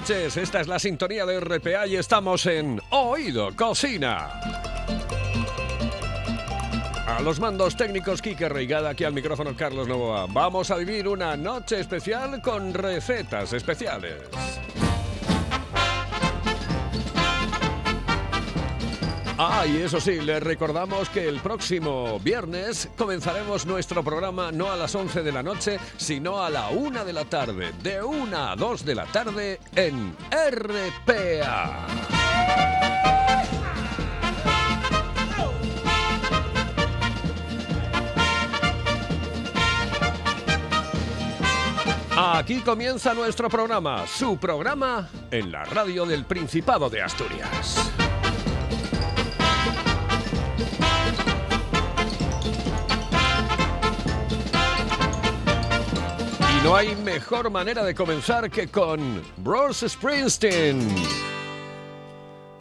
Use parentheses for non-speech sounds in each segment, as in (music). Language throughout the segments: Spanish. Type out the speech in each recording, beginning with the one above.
Noches. Esta es la sintonía de RPA y estamos en Oído Cocina. A los mandos técnicos Quique Reigada, aquí al micrófono Carlos Novoa. Vamos a vivir una noche especial con recetas especiales. Ah, y eso sí, les recordamos que el próximo viernes comenzaremos nuestro programa no a las 11 de la noche, sino a la 1 de la tarde, de 1 a 2 de la tarde en RPA. Aquí comienza nuestro programa, su programa en la radio del Principado de Asturias. No hay mejor manera de comenzar que con Bruce Springsteen.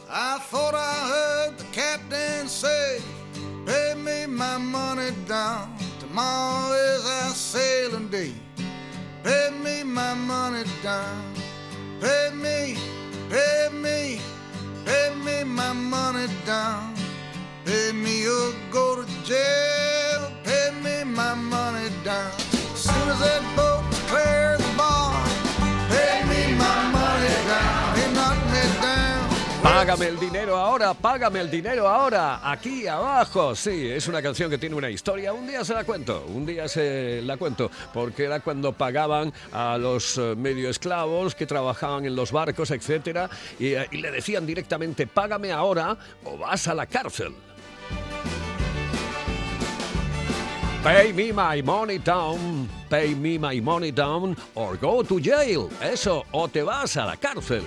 I thought I heard the captain say, Pay me my money down. Tomorrow is our sailing day. Pay me my money down. Pay me, pay me, pay me my money down. Pay me or go to jail. Págame el dinero ahora, págame el dinero ahora, aquí abajo. Sí, es una canción que tiene una historia. Un día se la cuento, un día se la cuento, porque era cuando pagaban a los eh, medio esclavos que trabajaban en los barcos, etcétera, y, eh, y le decían directamente: págame ahora o vas a la cárcel. Pay me my money down, pay me my money down, or go to jail. Eso, o te vas a la cárcel.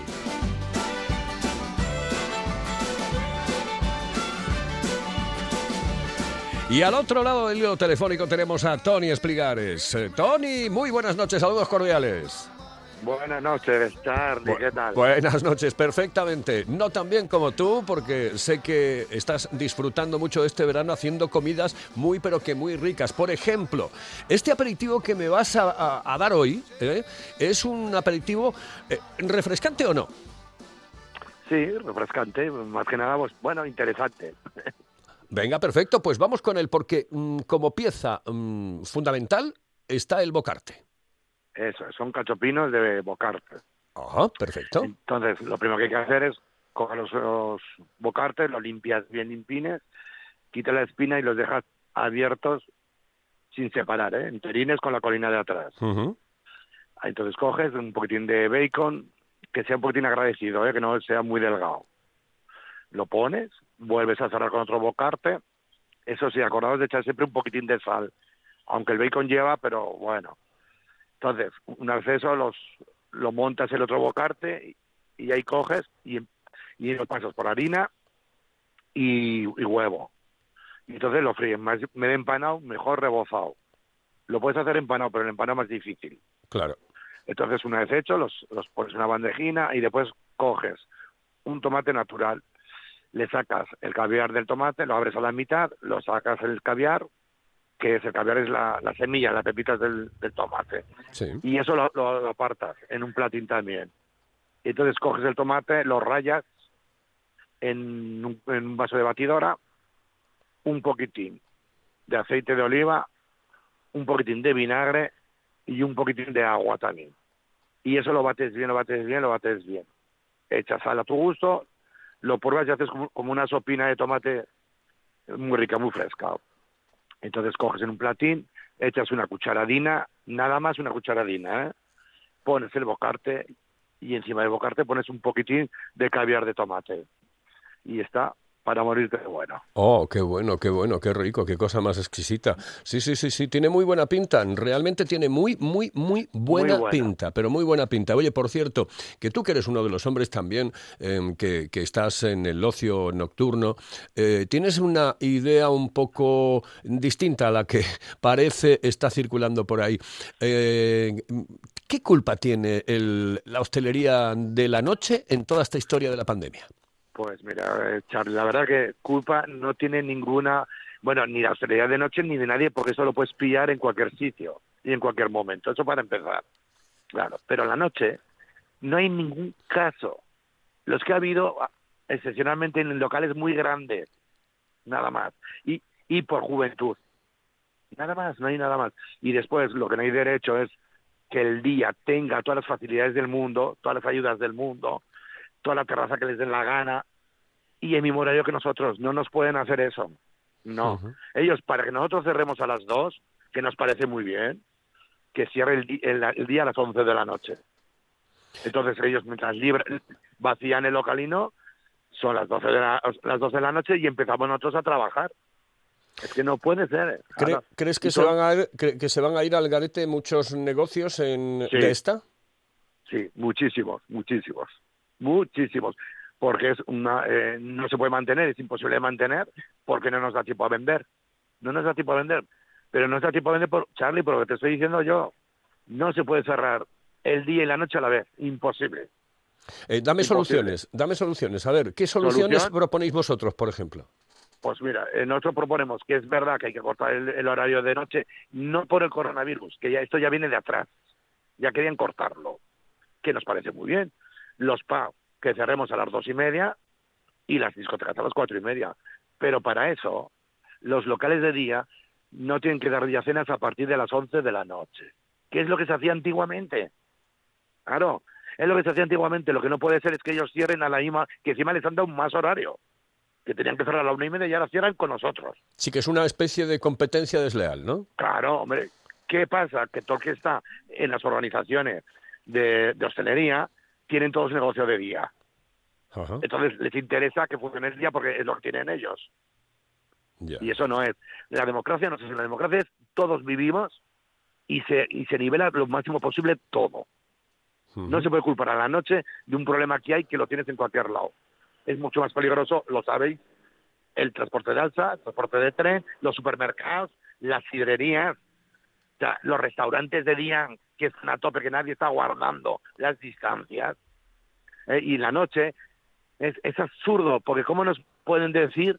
Y al otro lado del hilo telefónico tenemos a Tony Espligares. Eh, Tony, muy buenas noches, saludos cordiales. Buenas noches, Charlie, ¿qué tal? Buenas noches, perfectamente. No tan bien como tú, porque sé que estás disfrutando mucho este verano haciendo comidas muy, pero que muy ricas. Por ejemplo, este aperitivo que me vas a, a- a dar hoy ¿eh? es un aperitivo eh, refrescante o no. Sí, refrescante, más que nada, pues bueno, interesante. (laughs) Venga, perfecto, pues vamos con él, porque mm, como pieza mm, fundamental está el bocarte. Eso, son cachopinos de bocarte. Ajá, perfecto. Entonces, lo primero que hay que hacer es coger los, los bocartes, los limpias bien limpines, quitas la espina y los dejas abiertos sin separar, ¿eh? Interines con la colina de atrás. Ujú. Entonces coges un poquitín de bacon, que sea un poquitín agradecido, ¿eh? que no sea muy delgado. Lo pones, vuelves a cerrar con otro bocarte. Eso sí, acordaos de echar siempre un poquitín de sal, aunque el bacon lleva, pero bueno. Entonces, una vez eso, los, lo montas el otro bocarte y, y ahí coges y, y lo pasas por harina y, y huevo. Y entonces lo fríes, más medio empanado, mejor rebozado. Lo puedes hacer empanado, pero el empanado más difícil. Claro. Entonces, una vez hecho, los, los pones en una bandejina y después coges un tomate natural, le sacas el caviar del tomate, lo abres a la mitad, lo sacas el caviar, que es el caviar es la, la semilla, las pepitas del, del tomate, Sí. y eso lo, lo- lo apartas en un platín también. Entonces coges el tomate, lo rayas en un, en un vaso de batidora, un poquitín de aceite de oliva, un poquitín de vinagre y un poquitín de agua también. Y eso lo bates bien, lo bates bien, lo bates bien. Echas sal a tu gusto, lo pruebas y haces como, una sopina de tomate muy rica, muy fresca. Entonces coges en un platín, echas una cucharadina, nada más una cucharadina, ¿eh? pones el bocarte y encima del bocarte pones un poquitín de caviar de tomate. Y está para morirte de bueno. Oh, qué bueno, qué bueno, qué rico, qué cosa más exquisita. Sí, sí, sí, sí, tiene muy buena pinta. Realmente tiene muy, muy, muy buena, buena. pinta, pero muy buena pinta. Oye, por cierto, que tú que eres uno de los hombres también em, que, que estás en el ocio nocturno, eh, tienes una idea un poco distinta a la que (laughs) parece está circulando por ahí. Eh, ¿Qué culpa tiene el- la hostelería de la noche en toda esta historia de la pandemia? Pues mira, eh, Charlie, la verdad que culpa no tiene ninguna, bueno, ni la hostelería de noche ni de nadie, porque eso lo puedes pillar en cualquier sitio y en cualquier momento. Eso para empezar. Claro, pero la noche no hay ningún caso. Los que ha habido, ah, excepcionalmente en locales muy grandes, nada más. Y, y por juventud. Nada más, no hay nada más. Y después lo que no hay derecho es que el día tenga todas las facilidades del mundo, todas las ayudas del mundo, toda la terraza que les den la gana y el mismo horario que nosotros. No nos pueden hacer eso. No. Ellos, para que nosotros cerremos a las dos, que nos parece muy bien, que cierre el, el- el día a las 11 de la noche. Entonces ellos, mientras libre, vacían el localino, son las 12 de la, las 12 de la noche y empezamos nosotros a trabajar. Es que no puede ser. ¿Cre- Claro. ¿Crees que se, todo- van a ir, cre- que se van a ir al garete muchos negocios en, Sí. de esta? Sí, muchísimos, muchísimos, muchísimos. Porque es una, eh, no se puede mantener, es imposible de mantener porque no nos da tiempo a vender. No nos da tiempo a vender. Pero no nos da tiempo a vender, por, Charlie, por lo que te estoy diciendo yo. No se puede cerrar el día y la noche a la vez. Imposible. Eh, dame Imposible. soluciones, dame soluciones. A ver, ¿qué soluciones ¿Solución? proponéis vosotros, por ejemplo? Pues mira, eh, nosotros proponemos que es verdad que hay que cortar el, el horario de noche, no por el coronavirus, que ya esto ya viene de atrás. Ya querían cortarlo, que nos parece muy bien. Los PAB, que cerremos a las dos y media y las discotecas a las cuatro y media. Pero para eso, los locales de día no tienen que dar día cenas a partir de las once de la noche, que es lo que se hacía antiguamente. Claro, es lo que se hacía antiguamente. Lo que no puede ser es que ellos cierren a la misma, que encima les han dado más horario que tenían que cerrar a la una y media y ahora cierran con nosotros. Sí que es una especie de competencia desleal, ¿no? Claro, hombre, ¿qué pasa? Que todo el que está en las organizaciones de, de hostelería tienen todos negocio de día. Ajá, Entonces les interesa que funcione el día porque es lo que tienen ellos. Y eso no es. La democracia no es. La democracia es todos vivimos y se, y se nivela lo máximo posible todo. No se puede culpar a la noche de un problema que hay que lo tienes en cualquier lado. Es mucho más peligroso, lo sabéis, el transporte de alza, el transporte de tren, los supermercados, las sidrerías, o sea, los restaurantes de día que están a tope, que nadie está guardando las distancias. Eh, y la noche es, es absurdo, porque ¿cómo nos pueden decir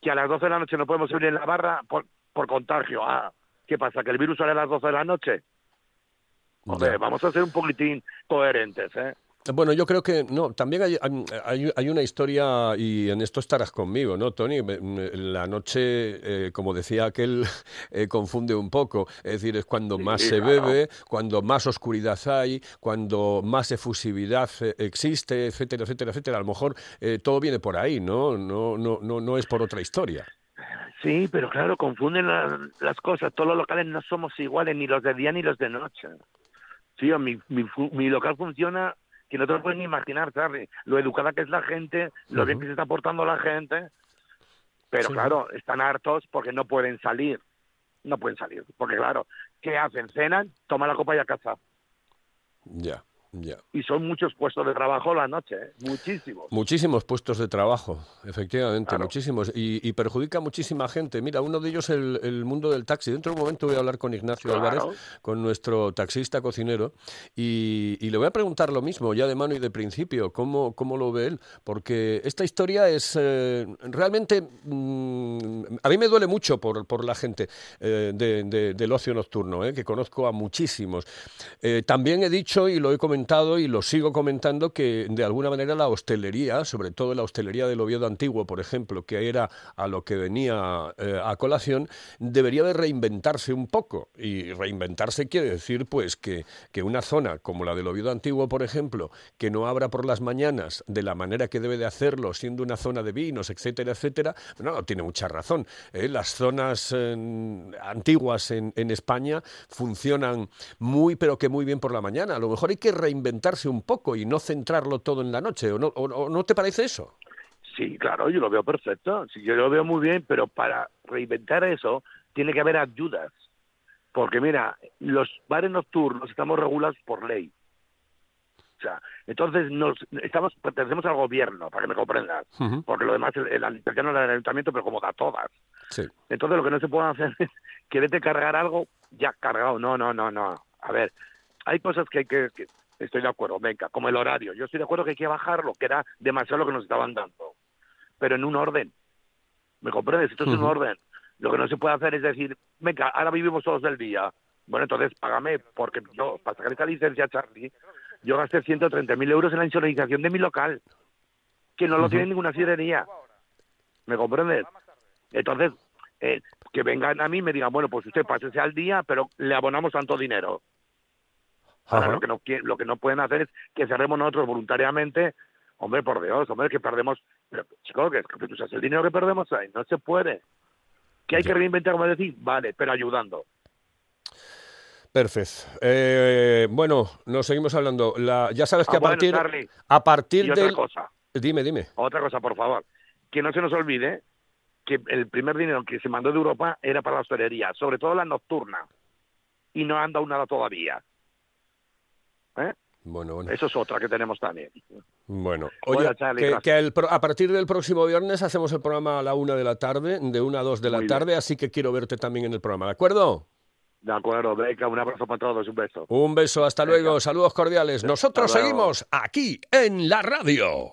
que a las 12 de la noche no podemos subir en la barra por, por contagio? Ah, ¿Qué pasa? ¿Que el virus sale a las 12 de la noche? Hombre, vamos a ser un poquitín coherentes, ¿eh? Bueno, yo creo que no. También hay, hay, hay una historia y en esto estarás conmigo, ¿no, Tony? La noche, eh, como decía aquel, (laughs) eh, confunde un poco. Es decir, es cuando más Sí, se claro. bebe, cuando más oscuridad hay, cuando más efusividad eh, existe, etcétera, etcétera, etcétera. A lo mejor eh, todo viene por ahí, ¿no? No, no, no, no es por otra historia. Sí, pero claro, confunden la- las cosas. Todos los locales no somos iguales, ni los de día ni los de noche. Sí, mi, mi, fu- mi local funciona que no te lo puedes ni imaginar, Charlie. Lo educada que es la gente, lo bien que se está portando la gente. Pero Sí. claro, están hartos porque no pueden salir. No pueden salir. Porque claro, ¿qué hacen? Cenan, toman la copa y a casa. Ya, Y son muchos puestos de trabajo la noche, ¿eh? muchísimos. Muchísimos puestos de trabajo, efectivamente, Claro. muchísimos. Y, y perjudica a muchísima gente. Mira, uno de ellos el, el mundo del taxi. Dentro de un momento voy a hablar con Ignacio Claro. Álvarez, con nuestro taxista cocinero, y, y le voy a preguntar lo mismo, ya de mano y de principio, cómo, cómo lo ve él. Porque esta historia es eh, realmente... mm, a mí me duele mucho por, por la gente eh, de- de- del ocio nocturno, que conozco a muchísimos. También he dicho y lo he comentado y lo sigo comentando que de alguna manera la hostelería, sobre todo la hostelería del Oviedo antiguo, por ejemplo, que era a lo que venía eh, a colación, debería de reinventarse un poco. Y reinventarse quiere decir pues que, que una zona como la del Oviedo antiguo, por ejemplo, que no abra por las mañanas de la manera que debe de hacerlo, siendo una zona de vinos, etcétera, etcétera, no, tiene mucha razón. ¿eh? Las zonas eh, antiguas en, en España funcionan muy, pero que muy bien por la mañana. A lo mejor hay que reinventarse un poco y no centrarlo todo en la noche. ¿O no, o- no te parece eso? Sí, claro, yo lo veo perfecto. Sí, yo lo veo muy bien, pero para reinventar eso tiene que haber ayudas. Porque mira, los bares nocturnos estamos regulados por ley. O sea, entonces nos estamos pertenecemos al gobierno, para que me comprendas. Porque lo demás, el, el administración del ayuntamiento, pero como da todas. Sí. Entonces lo que no se puede hacer es quererte cargar algo ya cargado. No, no, no, no. A ver, hay cosas que hay que, que- estoy de acuerdo, venga, como el horario. Yo estoy de acuerdo que hay que bajarlo, que era demasiado lo que nos estaban dando. Pero en un orden. ¿Me comprendes? Esto es un orden. Lo que no se puede hacer es decir, venga, ahora vivimos todos del día. Bueno, entonces págame, porque yo, para sacar esta licencia, Charlie, yo gasté 130.000 euros en la insonorización de mi local, que no lo tiene ninguna sidrería. ¿Me comprendes? Entonces, eh, que vengan a mí y me digan, bueno, pues usted pásese al día, pero le abonamos tanto dinero. Ahora, lo que, no, quie- lo que no pueden hacer es que cerremos nosotros voluntariamente. Hombre, por Dios, hombre, que perdemos. Pero, chico, que, que tú sabes el dinero que perdemos ahí. No se puede. Que hay que reinventar, como decir, vale, pero ayudando. Perfecto. Eh, bueno, nos seguimos hablando. La, ya sabes que Ah, a bueno, partir, Charlie, a partir Y otra del... cosa, Dime, dime. otra cosa, por favor. Que no se nos olvide que el primer dinero que se mandó de Europa era para la hostelería, sobre todo la nocturna. Y no han dado nada todavía. ¿Eh? Bueno, bueno. Eso es otra que tenemos también. Bueno, Hola, oye, Charlie, que, que el a partir del próximo viernes hacemos el programa a la una de la tarde, de una a dos de la Muy bien. tarde, así que quiero verte también en el programa, ¿de acuerdo? De acuerdo, Beca, un abrazo para todos, un beso. Un beso, hasta Venga. luego, saludos cordiales. Nosotros seguimos aquí en la radio.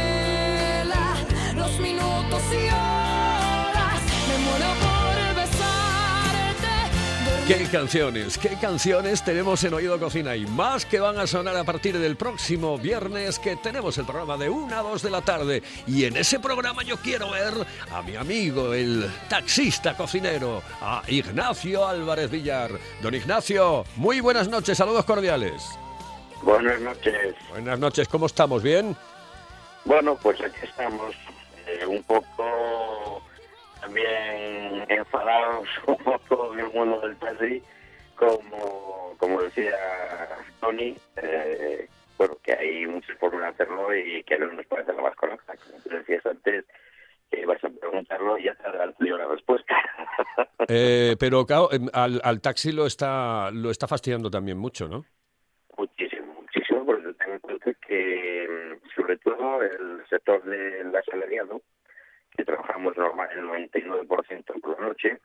¿Qué canciones, qué canciones tenemos en Oído Cocina y más que van a sonar a partir del próximo viernes que tenemos el programa de 1 a 2 de la tarde y en ese programa yo quiero ver a mi amigo el taxista cocinero, a Ignacio Álvarez Villar. Don Ignacio, muy buenas noches, saludos cordiales. Buenas noches. Buenas noches, ¿cómo estamos? ¿Bien? Bueno, pues aquí estamos eh, un poco también enfadados (laughs) un poco del mundo del taxi, como, como decía Tony, eh, bueno, que hay muchas formas de hacerlo y que no nos parece lo más correcta. Como tú decías antes, que vas a preguntarlo y ya te adelanto yo la respuesta. (laughs) Eh, pero claro, em, al, al taxi lo está, lo está fastidiando también mucho, ¿no? Muchísimo, muchísimo, porque tengo en cuenta que, mm, sobre todo, el sector del asalariado, que trabajamos normal el 99% por la noche,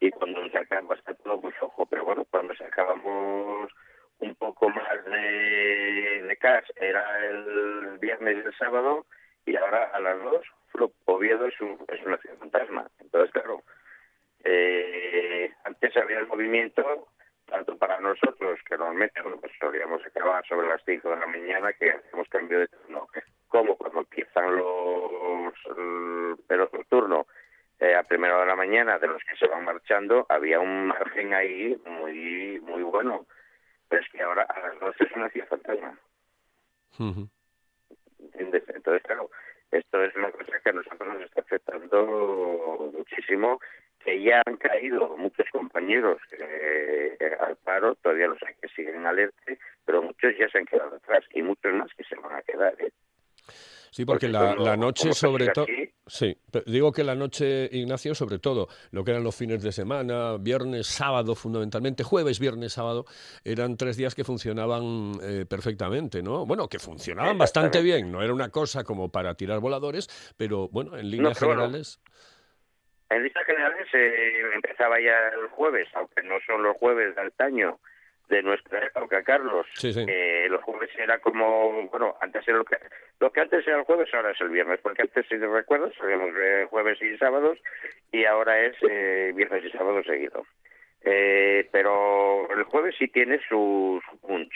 y cuando nos acaba está todo muy flojo, pero bueno, cuando sacábamos un poco más de, de cash, era el viernes y el sábado, y ahora a las dos, flop, Oviedo es, un, es una ciudad fantasma. Entonces, claro, eh, antes había el movimiento, tanto para nosotros, que normalmente pues solíamos acabar sobre las 5 de la mañana, que hacemos cambio de turno, como cuando empiezan los el periodo nocturno eh, a primera hora de la mañana, de los que se van marchando, había un margen ahí muy muy bueno. Pero es que ahora a las 12 es una ciudad fantasma. ¿entiendes? Entonces, claro, esto es una cosa que a nosotros nos está afectando muchísimo, que ya han caído muchos compañeros eh, al paro, todavía los hay que siguen en alerta, pero muchos ya se han quedado atrás y muchos más que se van a quedar. ¿eh? Sí, porque Porque la, la noche sobre todo... Sí, digo que la noche, Ignacio, sobre todo, lo que eran los fines de semana, viernes, sábado fundamentalmente, jueves, viernes, sábado, eran tres días que funcionaban eh, perfectamente, ¿no? Bueno, que funcionaban bastante bien, no era una cosa como para tirar voladores, pero bueno, en líneas bueno, generales... En listas generales eh, empezaba ya el jueves, aunque no son los jueves de antaño de nuestra época, Carlos. Sí, sí. Eh, los jueves era como, bueno, antes era lo que, lo que antes era el jueves, ahora es el viernes, porque antes, si te recuerdas, salíamos eh, jueves y sábados, y ahora es eh, viernes y sábado seguido. Eh, pero el jueves sí tiene su, su punch,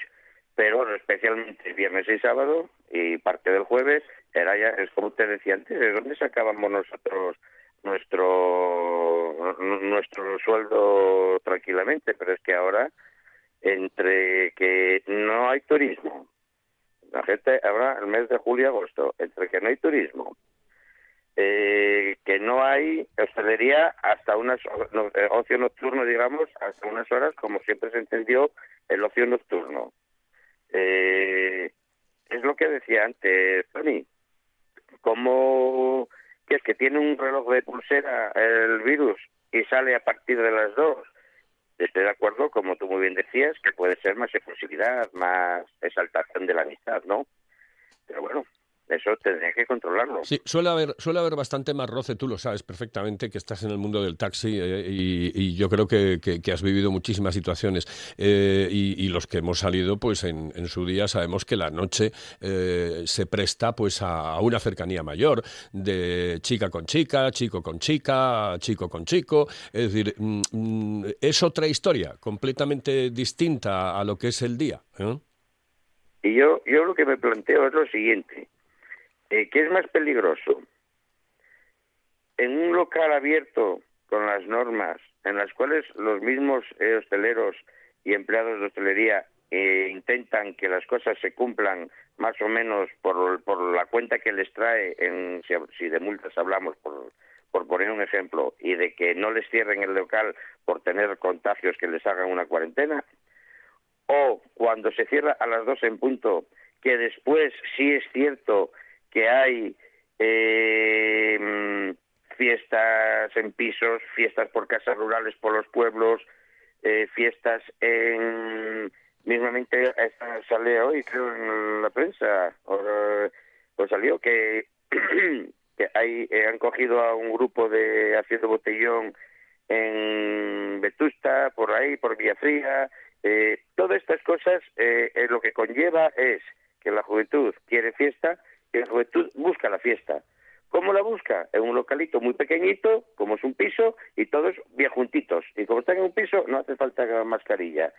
pero especialmente viernes y sábado, y parte del jueves, era ya, es como te decía antes, ¿de dónde sacábamos nosotros nuestro nuestro sueldo tranquilamente? Pero es que ahora entre que no hay turismo, la gente habrá el mes de julio y agosto, entre que no hay turismo, eh, que no hay hostelería hasta unas eh, ocio nocturno, digamos, hasta unas horas, como siempre se entendió el ocio nocturno. Eh, es lo que decía antes Tony, como que es que tiene un reloj de pulsera el virus y sale a partir de las dos estoy de acuerdo, como tú muy bien decías, que puede ser más exclusividad, más exaltación de la amistad, ¿no? Pero bueno, eso tendría que controlarlo. Sí, suele haber, suele haber bastante más roce, tú lo sabes perfectamente, que estás en el mundo del taxi eh, y, y, yo creo que, que, que, has vivido muchísimas situaciones. Eh, y, y, los que hemos salido, pues en, en, su día sabemos que la noche eh, se presta pues a, una cercanía mayor, de chica con chica, chico con chica, chico con chico. Es decir, mm, mm es otra historia, completamente distinta a lo que es el día. Y yo, yo lo que me planteo es lo siguiente eh, ¿qué es más peligroso? En un local abierto con las normas en las cuales los mismos eh, hosteleros y empleados de hostelería eh, intentan que las cosas se cumplan más o menos por, la cuenta que les trae, en, si, de multas hablamos, por poner un ejemplo, y de que no les cierren el local por tener contagios que les hagan una cuarentena, o cuando se cierra a las dos en punto, que después sí es cierto que hay eh, fiestas en pisos, fiestas por casas rurales por los pueblos, eh, fiestas en mismamente sale hoy creo en la prensa o, salió (clears throat) que hay eh, han cogido a un grupo de haciendo botellón en Vetusta por ahí por Villafría eh, todas estas cosas eh, lo que conlleva es que la juventud quiere fiesta que la juventud busca la fiesta. ¿Cómo la busca? En un localito muy pequeñito, como es un piso, y todos bien juntitos. Y como están en un piso, no hace falta mascarilla.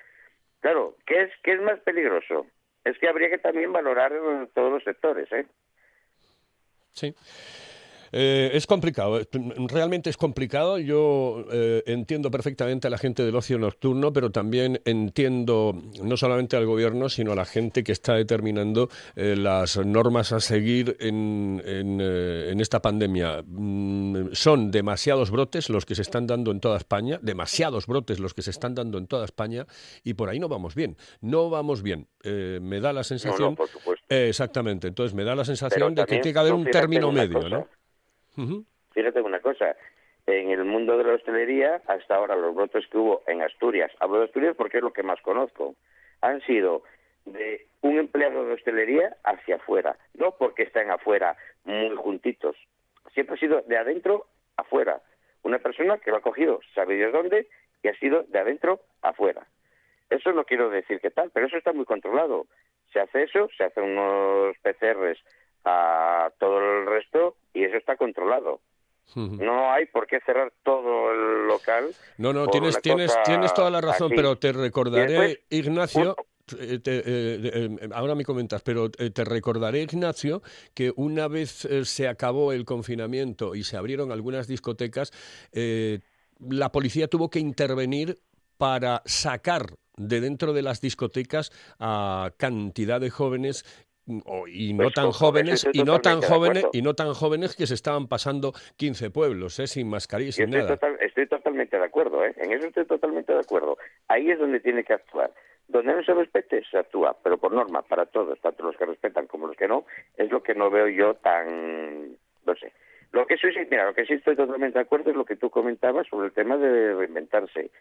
Claro, ¿qué es, qué es más peligroso? Es que habría que también valorar todos los sectores, ¿eh? Sí. Eh, es complicado, realmente es complicado. Yo eh, entiendo perfectamente a la gente del ocio nocturno, pero también entiendo no solamente al gobierno, sino a la gente que está determinando eh, las normas a seguir en, en, eh, en esta pandemia. Mm, son demasiados brotes los que se están dando en toda España, demasiados brotes los que se están dando en toda España, y por ahí no vamos bien. No vamos bien. Eh, me da la sensación. No, no, por supuesto. exactamente. Entonces me da la sensación de que tiene que haber un término medio, cosa. ¿no? Fíjate una cosa, en el mundo de la hostelería, hasta ahora los brotes que hubo en Asturias, hablo de Asturias porque es lo que más conozco, han sido de un empleado de hostelería hacia afuera, no porque estén afuera muy juntitos, siempre ha sido de adentro afuera. Una persona que lo ha cogido, sabe Dios dónde, y ha sido de adentro afuera. Eso no quiero decir que tal, pero eso está muy controlado. Se hace eso, se hacen unos PCRs a todo el resto y eso está controlado. No hay por qué cerrar todo el local. No, no, tienes, tienes, tienes toda la razón, así. pero te recordaré, después, Ignacio. Eh, te, eh, eh, ahora me comentas, pero te recordaré, Ignacio, que una vez se acabó el confinamiento y se abrieron algunas discotecas, la policía tuvo que intervenir para sacar de dentro de las discotecas a cantidad de jóvenes y no pues, tan jóvenes y no tan jóvenes y no tan jóvenes que se estaban pasando 15 pueblos ¿eh? sin mascarilla sin estoy nada. total, estoy totalmente de acuerdo ¿eh? en eso estoy totalmente de acuerdo. Ahí es donde tiene que actuar. Donde no se respete se actúa pero por norma para todos tanto los que respetan como los que no es lo que no veo yo tan no sé. Lo que sí mira lo que sí estoy totalmente de acuerdo es lo que tú comentabas sobre el tema de reinventarse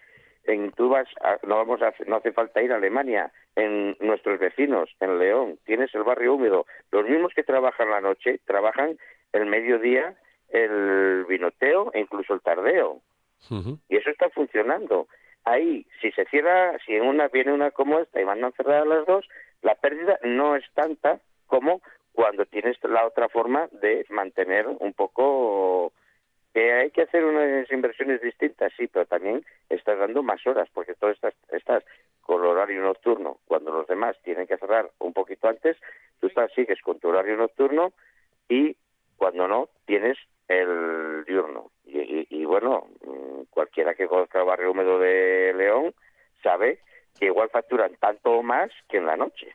en tú vas a, no vamos a, no hace falta ir a Alemania en nuestros vecinos en León. Tienes el barrio húmedo. Los mismos que trabajan la noche trabajan el mediodía el vinoteo e incluso el tardeo. Uh -huh. y eso está funcionando. Ahí, si se cierra, si en una viene una como esta y mandan cerrar las dos, la pérdida no es tanta como cuando tienes la otra forma de mantener un poco que hay que hacer unas inversiones distintas, sí, pero también estás dando más horas, porque tú estás, estás con el horario nocturno, cuando los demás tienen que cerrar un poquito antes, tú estás, sigues con tu horario nocturno y cuando no, tienes el diurno. Y, y bueno, mm, cualquiera que conozca el barrio húmedo de León sabe que igual facturan tanto o más que en la noche.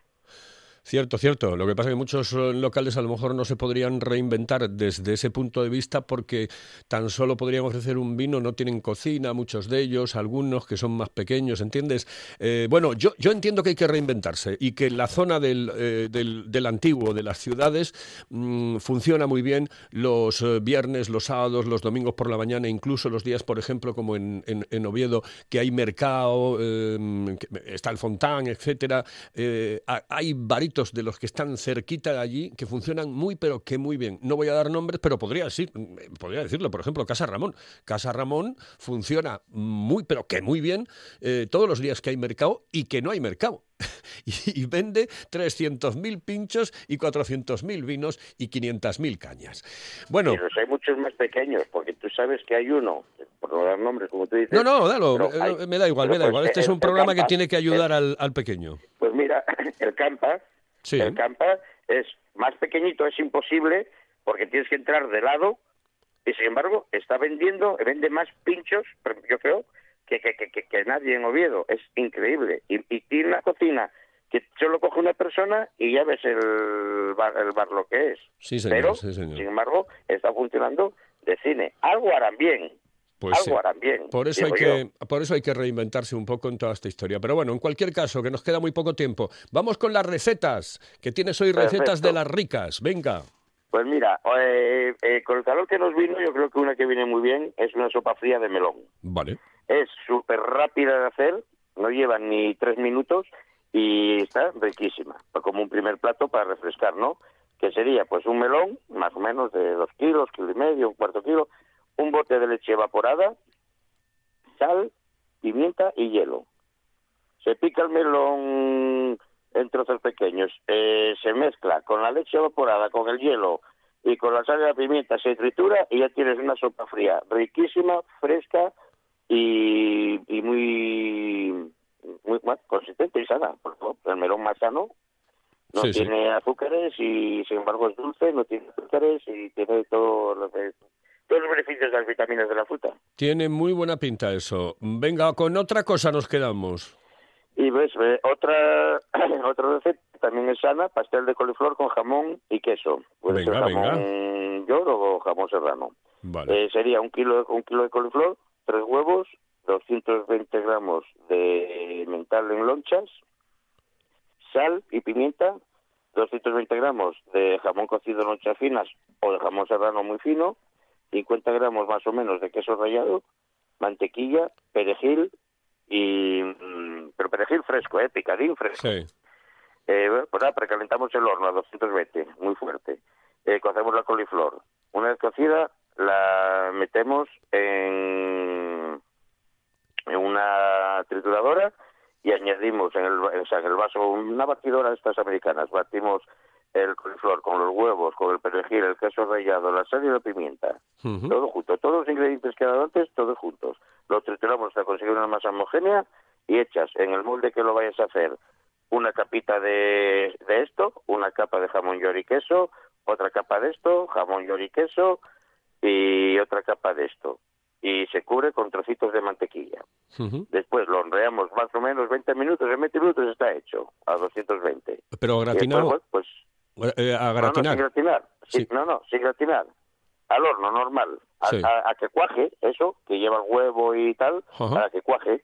Cierto, cierto. Lo que pasa es que muchos eh, locales a lo mejor no se podrían reinventar desde ese punto de vista porque tan solo podrían ofrecer un vino, no tienen cocina, muchos de ellos, algunos que son más pequeños, ¿entiendes? Eh, bueno, yo, yo entiendo que hay que reinventarse y que la zona del, eh, del, antiguo, de las ciudades, mm, funciona muy bien los viernes, los sábados, los domingos por la mañana, incluso los días, por ejemplo, como en, en, Oviedo, que hay mercado, está el Fontán, etcétera. hay varios de los que están cerquita de allí que funcionan muy, pero que muy bien. No voy a dar nombres, pero podría, decir, podría decirlo. Por ejemplo, Casa Ramón. Casa Ramón funciona muy, pero que muy bien eh, todos los días que hay mercado y que no hay mercado. (laughs) y, vende 300.000 pinchos y 400.000 vinos y 500.000 cañas. Bueno. Pero hay muchos más pequeños, porque tú sabes que hay uno, por no dar nombres, como tú dices. No, no, dalo, eh, me da igual, me da pues igual. Este es un programa que tiene que ayudar al, al pequeño. Pues mira, (laughs) el Campa el campa es más pequeñito, es imposible, porque tienes que entrar de lado, y sin embargo está vendiendo, vende más pinchos, yo creo, que, que, que, que nadie en Oviedo. Es increíble. Y, tiene una cocina que solo coge una persona y ya ves el bar, el bar lo que es. Sí, Pero, sin embargo, está funcionando de cine. Algo harán bien. Pues Algo harán bien. Por eso, hay que, por eso hay que reinventarse un poco en toda esta historia. Pero bueno, en cualquier caso, que nos queda muy poco tiempo. Vamos con las recetas, que tienes hoy recetas de las ricas. Venga. Pues mira, eh, eh, con el calor que nos vino, yo creo que una que viene muy bien es una sopa fría de melón. Vale. Es súper rápida de hacer, no lleva ni tres minutos y está riquísima, como un primer plato para refrescar, ¿no? Que sería pues un melón, más o menos de dos kilos, kilo y medio, un cuarto kilo, un bote de leche evaporada, sal, pimienta y hielo. Se pica el melón en trozos pequeños, eh, se mezcla con la leche evaporada, con el hielo y con la sal y la pimienta, se tritura y ya tienes una sopa fría, riquísima, fresca y, muy, muy consistente y sana. Por favor, el melón más sano no tiene azúcares y sin embargo es dulce, no tiene azúcares y tiene todo lo que todos los beneficios de las vitaminas de la fruta. Tiene muy buena pinta eso. Venga, con otra cosa nos quedamos. Y ves, otra (clears throat) otra receta también es sana, pastel de coliflor con jamón y queso. Puede ser jamón york o jamón serrano. Vale. Eh, sería un kilo, un kilo de coliflor, tres huevos, 220 gramos de mental en lonchas, sal y pimienta, 220 gramos de jamón cocido en lonchas finas o de jamón serrano muy fino, 50 gramos más o menos de queso rallado, mantequilla, perejil y mm, pero perejil fresco, eh, picadín fresco. Sí. Eh, pues nada, precalentamos el horno a 220, muy fuerte. Eh, cocemos la coliflor. Una vez cocida, la metemos en, en una trituradora y añadimos en el, en el vaso una batidora de estas americanas. Batimos el coliflor con los huevos, con el perejil, el queso rallado, la sal y la pimienta. Todo junto. Todos los ingredientes que dado antes, todos juntos. Lo trituramos hasta conseguir una masa homogénea y echas en el molde que lo vayas a hacer una capita de, de esto, una capa de jamón york y queso, otra capa de esto, jamón york y queso y otra capa de esto. Y se cubre con trocitos de mantequilla. Después lo honreamos más o menos 20 minutos, en 20 minutos está hecho, a 220. Pero gratinado, pues eh, a gratinar. No, no, sin gratinar. Sí. No, no, sin gratinar. Al horno, normal. A, que cuaje, eso, que lleva huevo y tal, para que cuaje.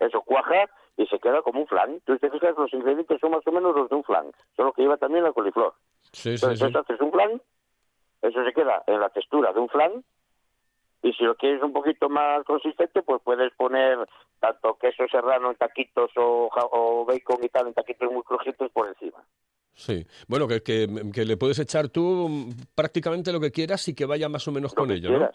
Eso cuaja y se queda como un flan. Tú te fijas, los ingredientes son más o menos los de un flan, solo que lleva también la coliflor. Sí, Entonces, sí, haces un flan, eso se queda en la textura de un flan, y si lo quieres un poquito más consistente, pues puedes poner tanto queso serrano en taquitos o, o bacon y tal en taquitos muy crujientes por encima. Sí, bueno, que, que, le puedes echar tú prácticamente lo que quieras y que vaya más o menos con ello, ¿no?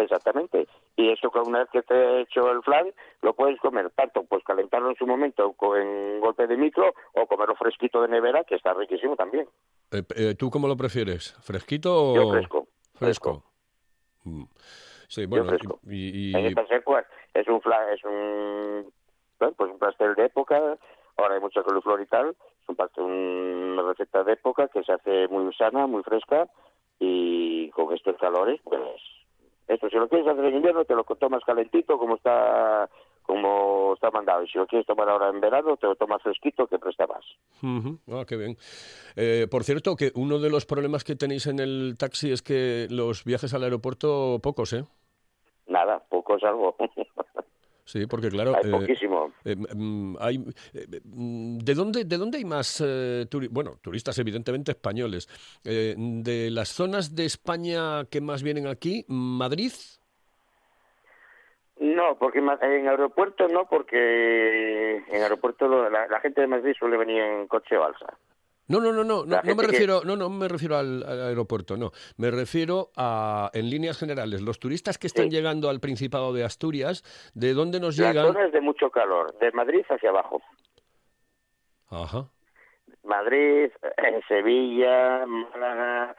Exactamente. Y eso que una vez que te he hecho el flan, lo puedes comer tanto, pues calentarlo en su momento co- en golpe de micro o comerlo fresquito de nevera, que está riquísimo también. Eh, eh, ¿Tú cómo lo prefieres? ¿Fresquito o...? Yo fresco. Fresco. Mm. Sí, bueno, fresco. y... y- En estas épocas es un flan, es un, bueno, pues un pastel de época, ahora hay mucha coliflor y tal, es un pastel, una receta de época que se hace muy sana, muy fresca y con estos calores, pues esto si lo quieres hacer en invierno te lo tomas calentito como está como está mandado y si lo quieres tomar ahora en verano te lo tomas fresquito que presta más. Ah, qué bien. Eh, por cierto, que uno de los problemas que tenéis en el taxi es que los viajes al aeropuerto pocos, ¿eh? Nada, poco es algo. (laughs) Sí, porque claro... hay eh, poquísimo. eh, mm, hay, eh, mm, ¿de, dónde, ¿De dónde hay más turi- bueno, turistas evidentemente españoles? ¿De las zonas de España que más vienen aquí? ¿Madrid? No, porque en aeropuerto no, porque en aeropuerto la, la gente de Madrid suele venir en coche o alza. No, no, no, no, no, me que- refiero, no, no me refiero al, al aeropuerto, no, me refiero a, en líneas generales, los turistas que están Sí. llegando al Principado de Asturias, ¿de dónde nos Las llegan? zonas de mucho calor, de Madrid hacia abajo. Ajá. Madrid, eh, Sevilla, Málaga,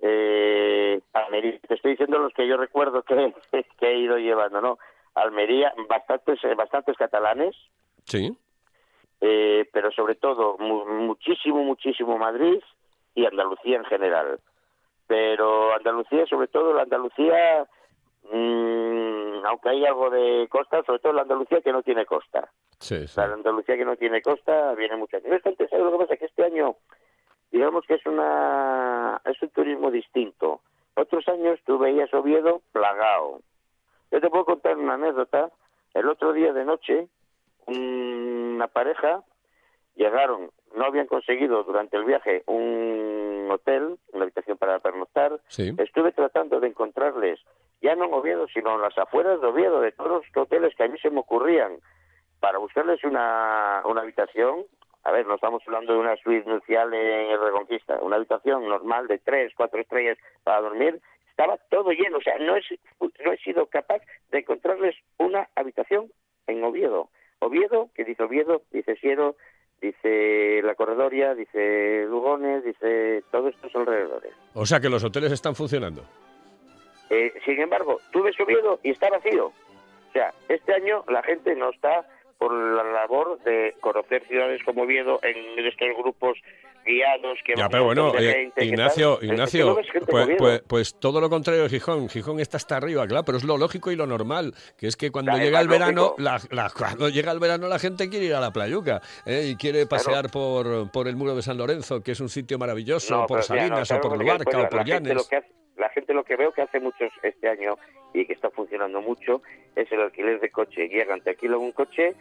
eh, Almería. Te estoy diciendo los que yo recuerdo que, (laughs) que he ido llevando, ¿no? Almería, bastantes, eh, bastantes catalanes, Sí. Eh, pero sobre todo mu- muchísimo, muchísimo Madrid y Andalucía en general. Pero Andalucía, sobre todo la Andalucía, mm, aunque hay algo de costa, sobre todo la Andalucía que no tiene costa. Sí, sí. La Andalucía que no tiene costa viene mucha gente. No obstante, ¿sabes lo que pasa? Que este año, digamos que es una es un turismo distinto. Otros años tú veías Oviedo plagado. Yo te puedo contar una anécdota. El otro día de noche, una pareja llegaron, no habían conseguido durante el viaje un hotel, una habitación para pernoctar. Sí. Estuve tratando de encontrarles, ya no en Oviedo, sino en las afueras de Oviedo, de todos los hoteles que a mí se me ocurrían, para buscarles una, una habitación. A ver, no estamos hablando de una suite nupcial en el Reconquista, una habitación normal de tres, cuatro estrellas para dormir. Estaba todo lleno, o sea, no he, no he sido capaz de encontrarles una habitación en Oviedo. Oviedo, que dice Oviedo, dice Siero, dice La Corredoria, dice Lugones, dice todos estos alrededores. O sea que los hoteles están funcionando. Eh, sin embargo, tú ves Oviedo y está vacío. O sea, este año la gente no está por la labor de conocer ciudades como Oviedo en estos grupos guiados que Ya, pero bueno, eh, gente, Ignacio, tal. Es que no Ignacio, pues, pues, pues todo lo contrario de Gijón. Gijón está hasta arriba, claro, pero es lo lógico y lo normal, que es que cuando Claro, llega el verano, la, la- cuando llega el verano la gente quiere ir a la playuca ¿eh? y quiere pasear por, por el muro de San Lorenzo, que es un sitio maravilloso, No, por no, Salinas o ¿sabes por Luarca pues o por la gente lo Llanes. que hace- la gente lo que veo que hace muchos este año y que está funcionando mucho es el alquiler de coche. Llegan, te alquilan un coche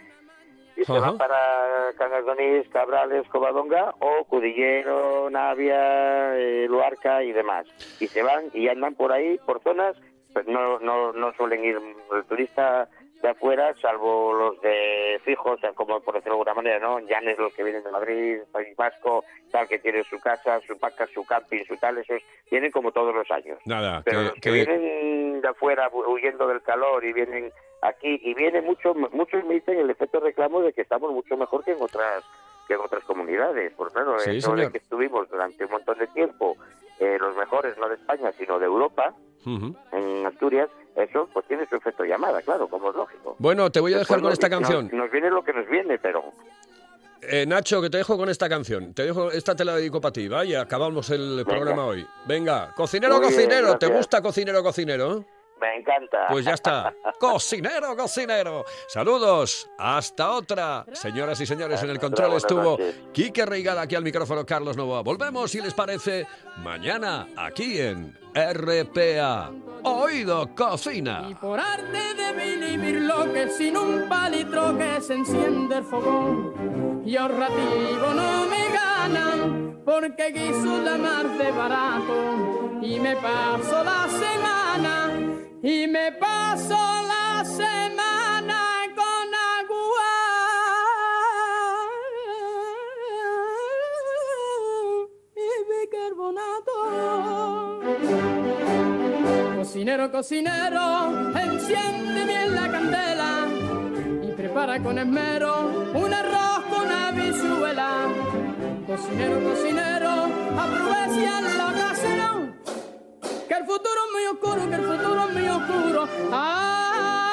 y se van para Onís, Cabrales, Covadonga o Cudillero, Navia, eh, Luarca y demás. Y se van y andan por ahí, por zonas, pues no, no, no suelen ir el turista de afuera, salvo los de fijos, o sea, como por decirlo de alguna manera, ¿no? Llanes, los que vienen de Madrid, País Vasco, tal, que tienen su casa, su paca, su camping, su tal, esos vienen como todos los años. Nada, Pero que- los que, que- vienen de afuera hu- huyendo del calor y vienen aquí y vienen muchos muchos me dicen el efecto reclamo de que estamos mucho mejor que en otras que en otras comunidades. Por claro, Sí, eso de que estuvimos durante un montón de tiempo eh, los mejores no de España sino de Europa en Asturias, eso pues tiene su efecto llamada, claro, como es lógico. Bueno, te voy a dejar Después con nos- esta canción. Nos, viene lo que nos viene, pero Eh, Nacho, que te dejo con esta canción. Te dejo, esta te la dedico para ti, vaya, acabamos el programa hoy. Venga, cocinero, Muy bien, cocinero, ¿te gusta cocinero, cocinero? Me encanta. Pues ya está. (laughs) Cocinero, cocinero. Saludos. Hasta otra. Señoras y señores, en el control estuvo noches. Quique Reigada, aquí al micrófono Carlos Novoa. Volvemos, si les parece, mañana aquí en RPA. Oído Cocina. Y por arte de vivir lo que sin un palitro que se enciende el fogón. Y ahorrativo no me ganan porque quiso la mar de barato. Y me paso la semana, y me paso la semana con agua y bicarbonato. Cocinero, cocinero, enciende bien la candela y prepara con esmero un arroz con habichuela. Cocinero, cocinero, aprovecha la ocasión, que el futuro es muy oscuro, que el futuro es muy oscuro. ¡Ah!